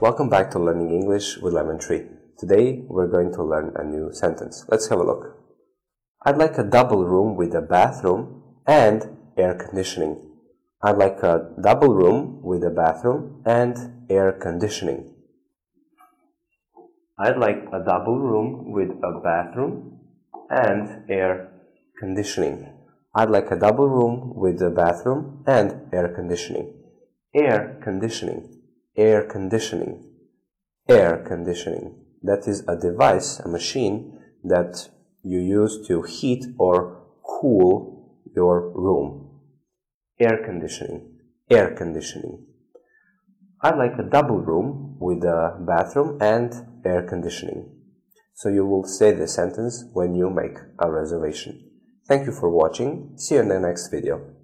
Welcome back to Learning English with Lemon Tree. Today we're going to learn a new sentence. Let's have a look. I'd like a double room with a bathroom and air conditioning. I'd like a double room with a bathroom and air conditioning. I'd like a double room with a bathroom and air conditioning. I'd like a double room with a bathroom and air conditioning. Air conditioning air conditioning. Air conditioning. That is a device, a machine that you use to heat or cool your room. Air conditioning. Air conditioning. I like a double room with a bathroom and air conditioning. So you will say the sentence when you make a reservation. Thank you for watching. See you in the next video.